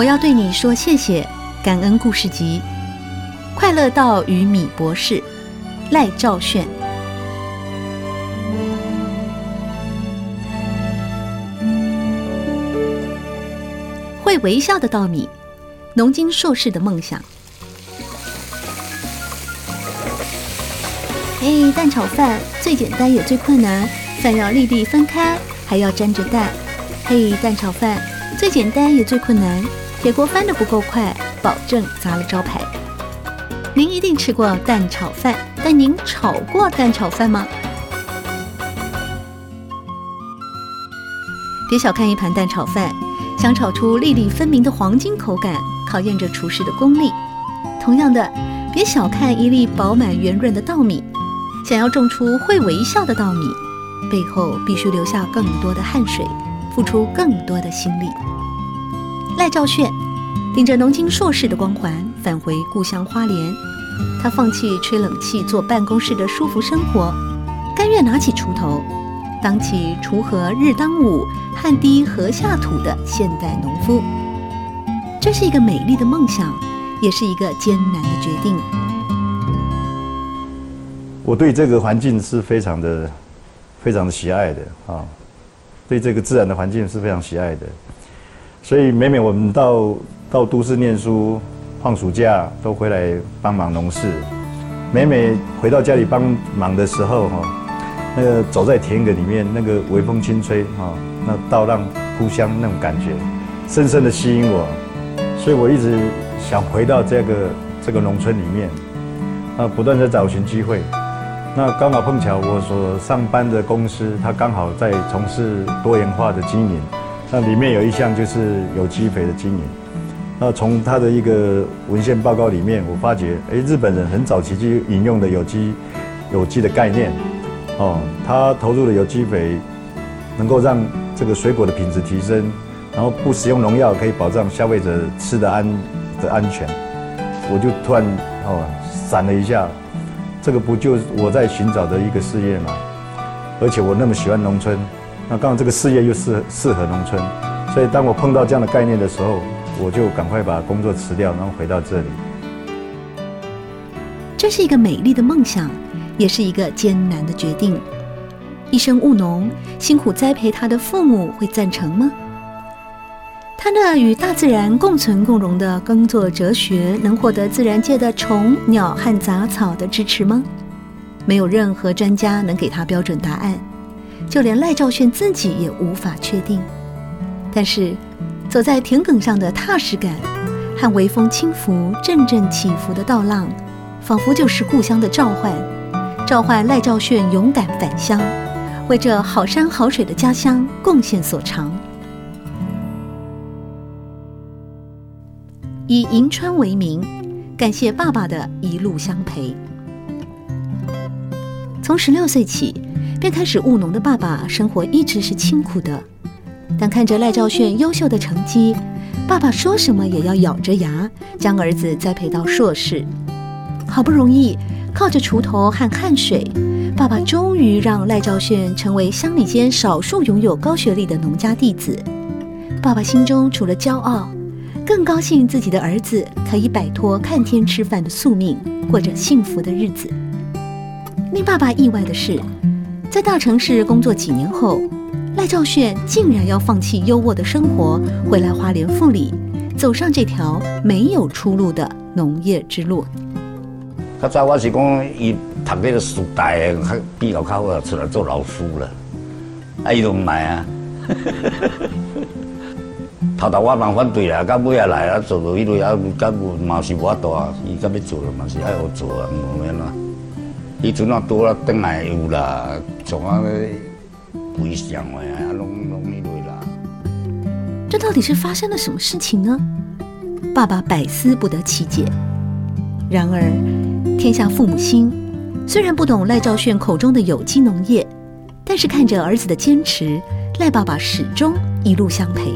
我要对你说谢谢，感恩故事集，快乐道与米博士，赖兆炫。会微笑的稻米，农经硕士的梦想。嘿，蛋炒饭最简单也最困难，饭要粒粒分开，还要沾着蛋。嘿，蛋炒饭最简单也最困难。铁锅翻得不够快，保证砸了招牌。您一定吃过蛋炒饭，但您炒过蛋炒饭吗？别小看一盘蛋炒饭，想炒出粒粒分明的黄金口感，考验着厨师的功力。同样的，别小看一粒饱满圆润的稻米，想要种出会微笑的稻米，背后必须留下更多的汗水，付出更多的心力。赖兆炫顶着农经硕士的光环返回故乡花莲，他放弃吹冷气坐办公室的舒服生活，甘愿拿起锄头，当起“锄禾日当午，汗滴禾下土”的现代农夫。这是一个美丽的梦想，也是一个艰难的决定。我对这个环境是非常的、非常的喜爱的啊，对这个自然的环境是非常喜爱的。所以每每我们到到都市念书，放暑假都回来帮忙农事。每每回到家里帮忙的时候，哈，那个走在田埂里面，那个微风轻吹，哈，那稻浪扑香那种感觉，深深的吸引我。所以我一直想回到这个这个农村里面，啊，不断的找寻机会。那刚好碰巧我所上班的公司，它刚好在从事多元化的经营。那里面有一项就是有机肥的经营。那从他的一个文献报告里面，我发觉，哎，日本人很早期就引用的有机、有机的概念，哦，他投入的有机肥，能够让这个水果的品质提升，然后不使用农药，可以保障消费者吃的安的安全。我就突然哦闪了一下，这个不就我在寻找的一个事业吗？而且我那么喜欢农村。那刚好这个事业又适适合农村，所以当我碰到这样的概念的时候，我就赶快把工作辞掉，然后回到这里。这是一个美丽的梦想，也是一个艰难的决定。一生务农，辛苦栽培他的父母会赞成吗？他那与大自然共存共荣的耕作哲学，能获得自然界的虫鸟和杂草的支持吗？没有任何专家能给他标准答案。就连赖兆炫自己也无法确定，但是走在田埂上的踏实感和微风轻拂、阵阵起伏的稻浪，仿佛就是故乡的召唤，召唤赖兆炫勇敢返乡，为这好山好水的家乡贡献所长。以银川为名，感谢爸爸的一路相陪。从十六岁起。便开始务农的爸爸，生活一直是清苦的。但看着赖兆炫优秀的成绩，爸爸说什么也要咬着牙将儿子栽培到硕士。好不容易靠着锄头和汗水，爸爸终于让赖兆炫成为乡里间少数拥有高学历的农家弟子。爸爸心中除了骄傲，更高兴自己的儿子可以摆脱看天吃饭的宿命，过着幸福的日子。令爸爸意外的是，在大城市工作几年后，赖兆炫竟然要放弃优渥的生活，回来花莲富里，走上这条没有出路的农业之路。较早我是讲，伊读那个师大，比较较好，出来做老师了。啊，伊都唔来啊。头头我蛮反对啦，到尾也来啊，做到迄类啊，到嘛是无法度啊，伊甲要做了嘛是爱我做啊，唔免啦。伊阵啊多啦，等来有啦，从啊咧回想的啊，拢拢迄类啦。这到底是发生了什么事情呢？爸爸百思不得其解。然而，天下父母心，虽然不懂赖兆炫口中的有机农业，但是看着儿子的坚持，赖爸爸始终一路相陪。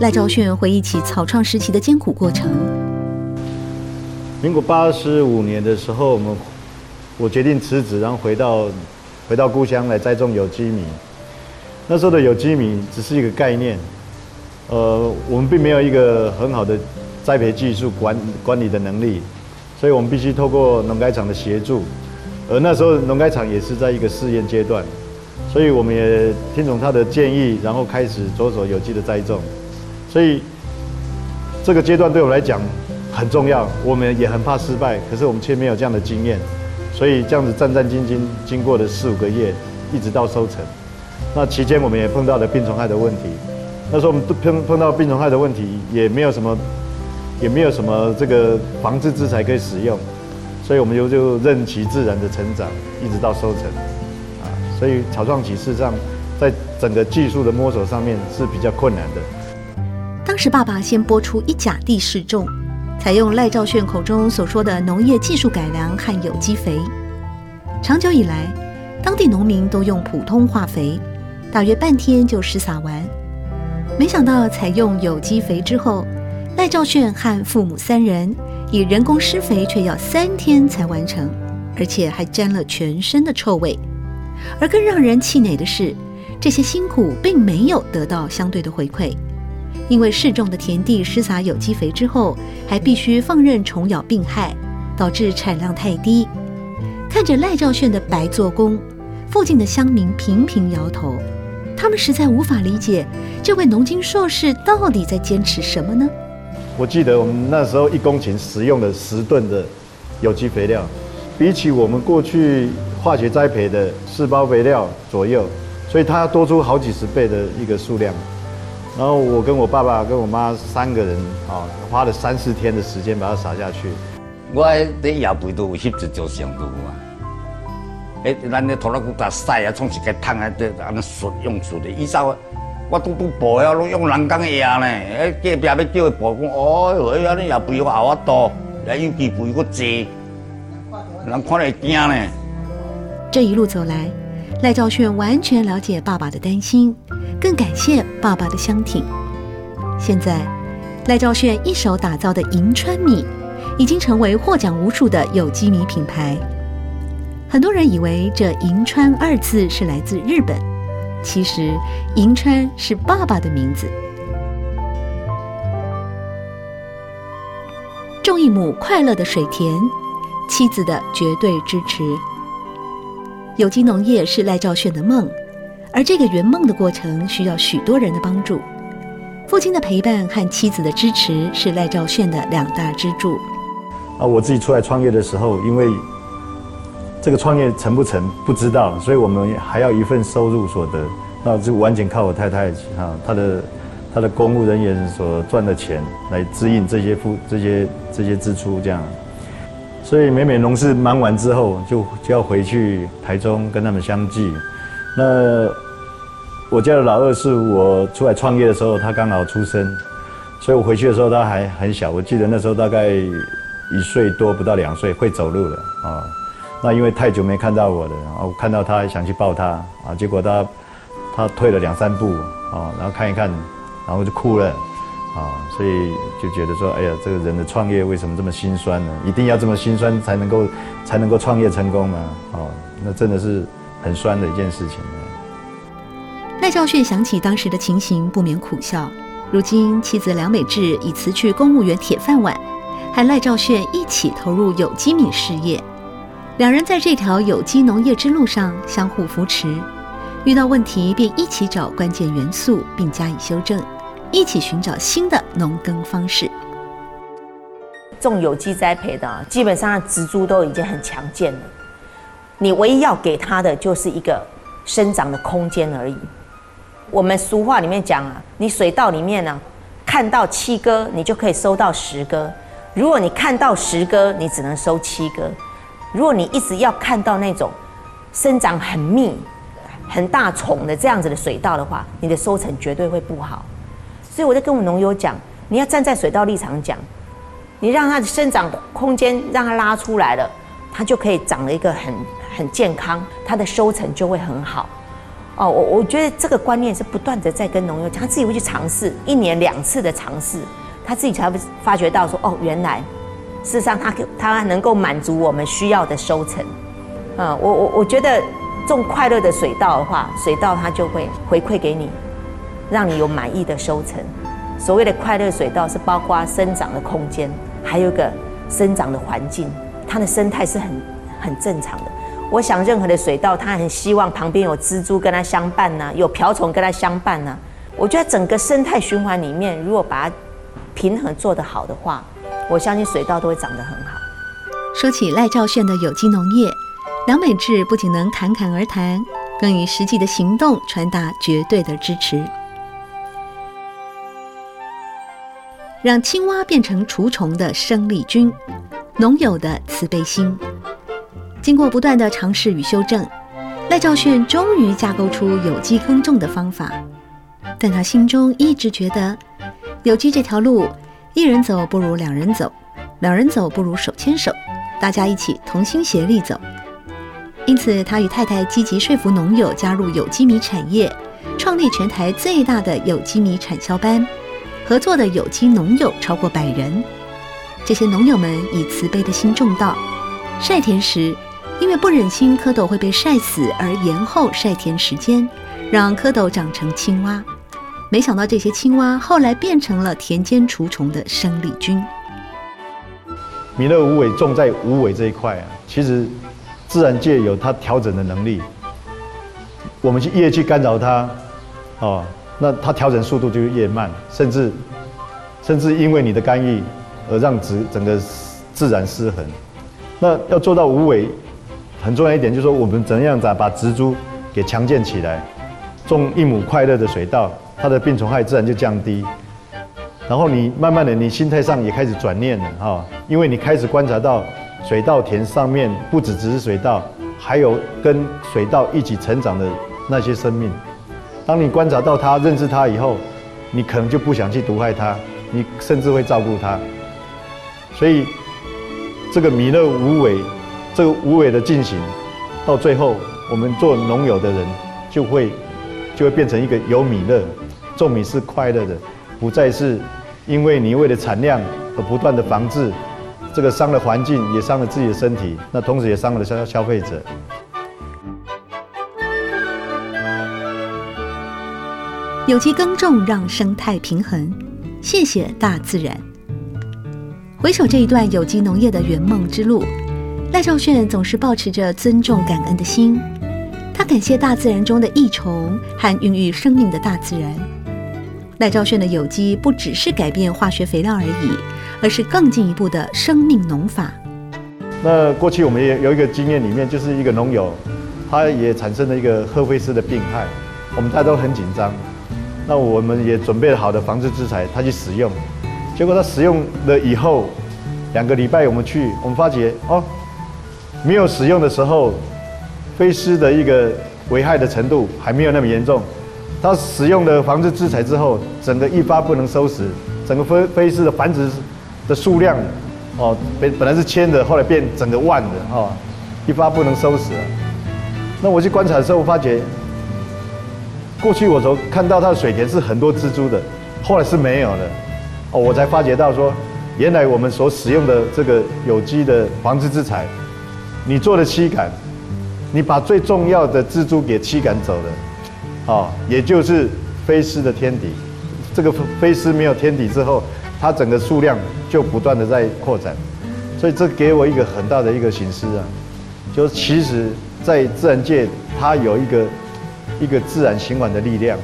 赖兆炫回忆起草创时期的艰苦过程。民国八十五年的时候，我们我决定辞职，然后回到回到故乡来栽种有机米。那时候的有机米只是一个概念，呃，我们并没有一个很好的栽培技术管管理的能力，所以我们必须透过农改场的协助。而那时候农改场也是在一个试验阶段，所以我们也听从他的建议，然后开始着手有机的栽种。所以这个阶段对我来讲很重要，我们也很怕失败，可是我们却没有这样的经验，所以这样子战战兢兢，经过了四五个月，一直到收成。那期间我们也碰到了病虫害的问题，那时候我们碰碰到病虫害的问题，也没有什么，也没有什么这个防治资材可以使用，所以我们就就任其自然的成长，一直到收成。啊，所以草创期事上在整个技术的摸索上面是比较困难的。当时爸爸先拨出一甲地试种，采用赖兆炫口中所说的农业技术改良和有机肥。长久以来，当地农民都用普通化肥，大约半天就施撒完。没想到采用有机肥之后，赖兆炫和父母三人以人工施肥却要三天才完成，而且还沾了全身的臭味。而更让人气馁的是，这些辛苦并没有得到相对的回馈。因为试种的田地施撒有机肥之后，还必须放任虫咬病害，导致产量太低。看着赖兆炫的白做工，附近的乡民频频摇头，他们实在无法理解这位农经硕士到底在坚持什么呢？我记得我们那时候一公顷使用了十吨的有机肥料，比起我们过去化学栽培的四包肥料左右，所以它要多出好几十倍的一个数量。然后我跟我爸爸跟我妈三个人啊，花了三四天的时间把它撒下去。我在野背都有翕一张相图啊。哎，咱的拖拉机打晒啊，从一个烫啊，这安尼顺用顺的。以前我我都不播呀，用人工野呢。哎，隔壁要叫伊播，讲哦，哎，安尼野背我后我多，也有机背我济，人看了会惊呢。这一路走来，赖兆炫完全了解爸爸的担心。更感谢爸爸的相挺。现在，赖兆炫一手打造的银川米，已经成为获奖无数的有机米品牌。很多人以为这“银川”二字是来自日本，其实“银川”是爸爸的名字。种一亩快乐的水田，妻子的绝对支持。有机农业是赖兆炫的梦。而这个圆梦的过程需要许多人的帮助，父亲的陪伴和妻子的支持是赖兆炫的两大支柱。啊，我自己出来创业的时候，因为这个创业成不成不知道，所以我们还要一份收入所得，那就完全靠我太太啊，她的她的公务人员所赚的钱来支应这些付这些这些支出这样。所以每每农事忙完之后，就就要回去台中跟他们相聚。那我家的老二是我出来创业的时候，他刚好出生，所以我回去的时候他还很小。我记得那时候大概一岁多，不到两岁，会走路了啊。那因为太久没看到我了，然后看到他想去抱他啊，结果他他退了两三步啊，然后看一看，然后就哭了啊。所以就觉得说，哎呀，这个人的创业为什么这么心酸呢？一定要这么心酸才能够才能够创业成功吗？哦，那真的是。很酸的一件事情。赖兆炫想起当时的情形，不免苦笑。如今妻子梁美智已辞去公务员铁饭碗，和赖兆炫一起投入有机米事业。两人在这条有机农业之路上相互扶持，遇到问题便一起找关键元素并加以修正，一起寻找新的农耕方式。种有机栽培的，基本上植株都已经很强健了。你唯一要给它的就是一个生长的空间而已。我们俗话里面讲啊，你水稻里面呢、看到七哥，你就可以收到十哥；如果你看到十哥，你只能收七哥。如果你一直要看到那种生长很密、很大丛的这样子的水稻的话，你的收成绝对会不好。所以我在跟我农友讲，你要站在水稻立场讲，你让它的生长空间让它拉出来了，它就可以长了一个很很健康，它的收成就会很好。哦，我我觉得这个观念是不断的在跟农友讲，他自己会去尝试，一年两次的尝试，他自己才会发觉到说，哦，原来事实上他他能够满足我们需要的收成。嗯，我我我觉得种快乐的水稻的话，水稻它就会回馈给你，让你有满意的收成。所谓的快乐水稻是包括生长的空间，还有一个生长的环境，它的生态是很很正常的。我想，任何的水稻，它很希望旁边有蜘蛛跟它相伴呐、有瓢虫跟它相伴呐、我觉得整个生态循环里面，如果把它平衡做得好的话，我相信水稻都会长得很好。说起赖兆炫的有机农业，梁美智不仅能侃侃而谈，更以实际的行动传达绝对的支持，让青蛙变成除虫的生力军，农友的慈悲心。经过不断的尝试与修正，赖兆炫终于架构出有机耕种的方法。但他心中一直觉得，有机这条路，一人走不如两人走，两人走不如手牵手，大家一起同心协力走。因此，他与太太积极说服农友加入有机米产业，创立全台最大的有机米产销班，合作的有机农友超过百人。这些农友们以慈悲的心种稻，晒田时，因为不忍心蝌蚪会被晒死，而延后晒田时间，让蝌蚪长成青蛙。没想到这些青蛙后来变成了田间除虫的生力军。弥勒无为种在无为这一块啊，其实自然界有它调整的能力。我们去越去干扰它，哦，那它调整速度就越慢，甚至甚至因为你的干预而让植整个自然失衡。那要做到无为。很重要一点就是说，我们怎样子把植株给强健起来，种一亩快乐的水稻，它的病虫害自然就降低。然后你慢慢的，你心态上也开始转念了哈，因为你开始观察到水稻田上面不只只是水稻，还有跟水稻一起成长的那些生命。当你观察到它、认识它以后，你可能就不想去毒害它，你甚至会照顾它。所以这个弥勒无为。这个无为的进行，到最后，我们做农友的人就会就会变成一个有米乐，种米是快乐的，不再是因为你为了产量而不断的防治，这个伤了环境，也伤了自己的身体，那同时也伤了消消费者。有机耕种让生态平衡，谢谢大自然。回首这一段有机农业的圆梦之路。赖兆炫总是保持着尊重、感恩的心，他感谢大自然中的益虫和孕育生命的大自然。赖兆炫的有机不只是改变化学肥料而已，而是更进一步的生命农法。那过去我们也有一个经验，里面就是一个农友，他也产生了一个赫菲斯的病害，我们大家都很紧张。那我们也准备好的防治资材，他去使用，结果他使用了以后，两个礼拜我们去，我们发觉哦。没有使用的时候，飞虱的一个危害的程度还没有那么严重。他使用了防治资材之后，整个一发不能收拾，整个飞飞虱的繁殖的数量，哦，本本来是千的，后来变整个万的，哈，一发不能收拾。那我去观察的时候，我发觉，过去我所看到它的水田是很多蜘蛛的，后来是没有的，哦，我才发觉到说，原来我们所使用的这个有机的防治之材。你做了驱赶，你把最重要的蜘蛛给驱赶走了，啊，也就是飞虱的天敌。这个飞虱没有天敌之后，它整个数量就不断的在扩展，所以这给我一个很大的一个形式啊，就其实，在自然界它有一个一个自然循环的力量，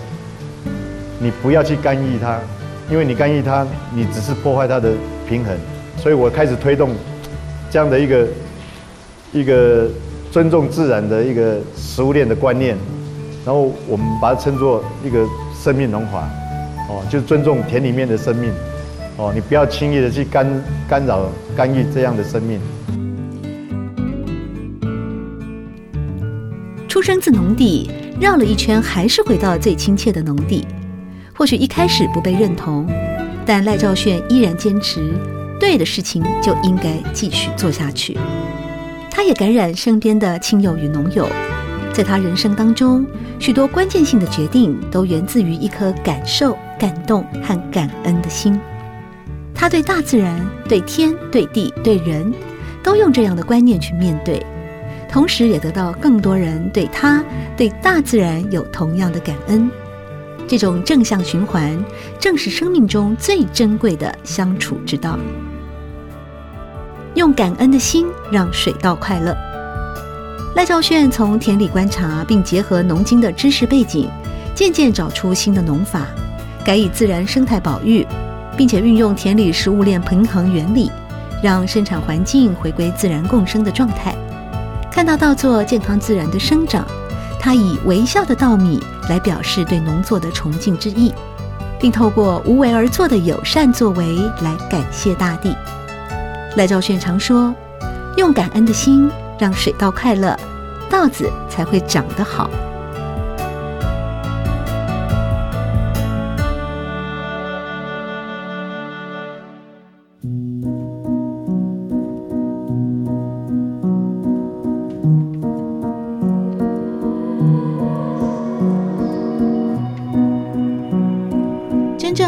你不要去干预它，因为你干预它，你只是破坏它的平衡。所以我开始推动这样的一个。一个尊重自然的一个食物链的观念，然后我们把它称作一个生命农法，哦，就是尊重田里面的生命，哦，你不要轻易的去干干扰干预这样的生命。出生自农地，绕了一圈还是回到最亲切的农地。或许一开始不被认同，但赖兆炫依然坚持，对的事情就应该继续做下去。他也感染身边的亲友与农友。在他人生当中，许多关键性的决定都源自于一颗感受、感动和感恩的心。他对大自然、对天、对地、对人，都用这样的观念去面对，同时也得到更多人对他、对大自然有同样的感恩。这种正向循环，正是生命中最珍贵的相处之道。用感恩的心，让水稻快乐。赖兆炫从田里观察，并结合农经的知识背景，渐渐找出新的农法，改以自然生态保育，并且运用田里食物链平衡原理，让生产环境回归自然共生的状态。看到稻作健康自然的生长，他以微笑的稻米来表示对农作的崇敬之意，并透过无为而作的友善作为来感谢大地。赖兆炫常说：“用感恩的心。”让水稻快乐，稻子才会长得好。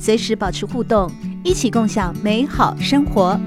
随时保持互动，一起共享美好生活。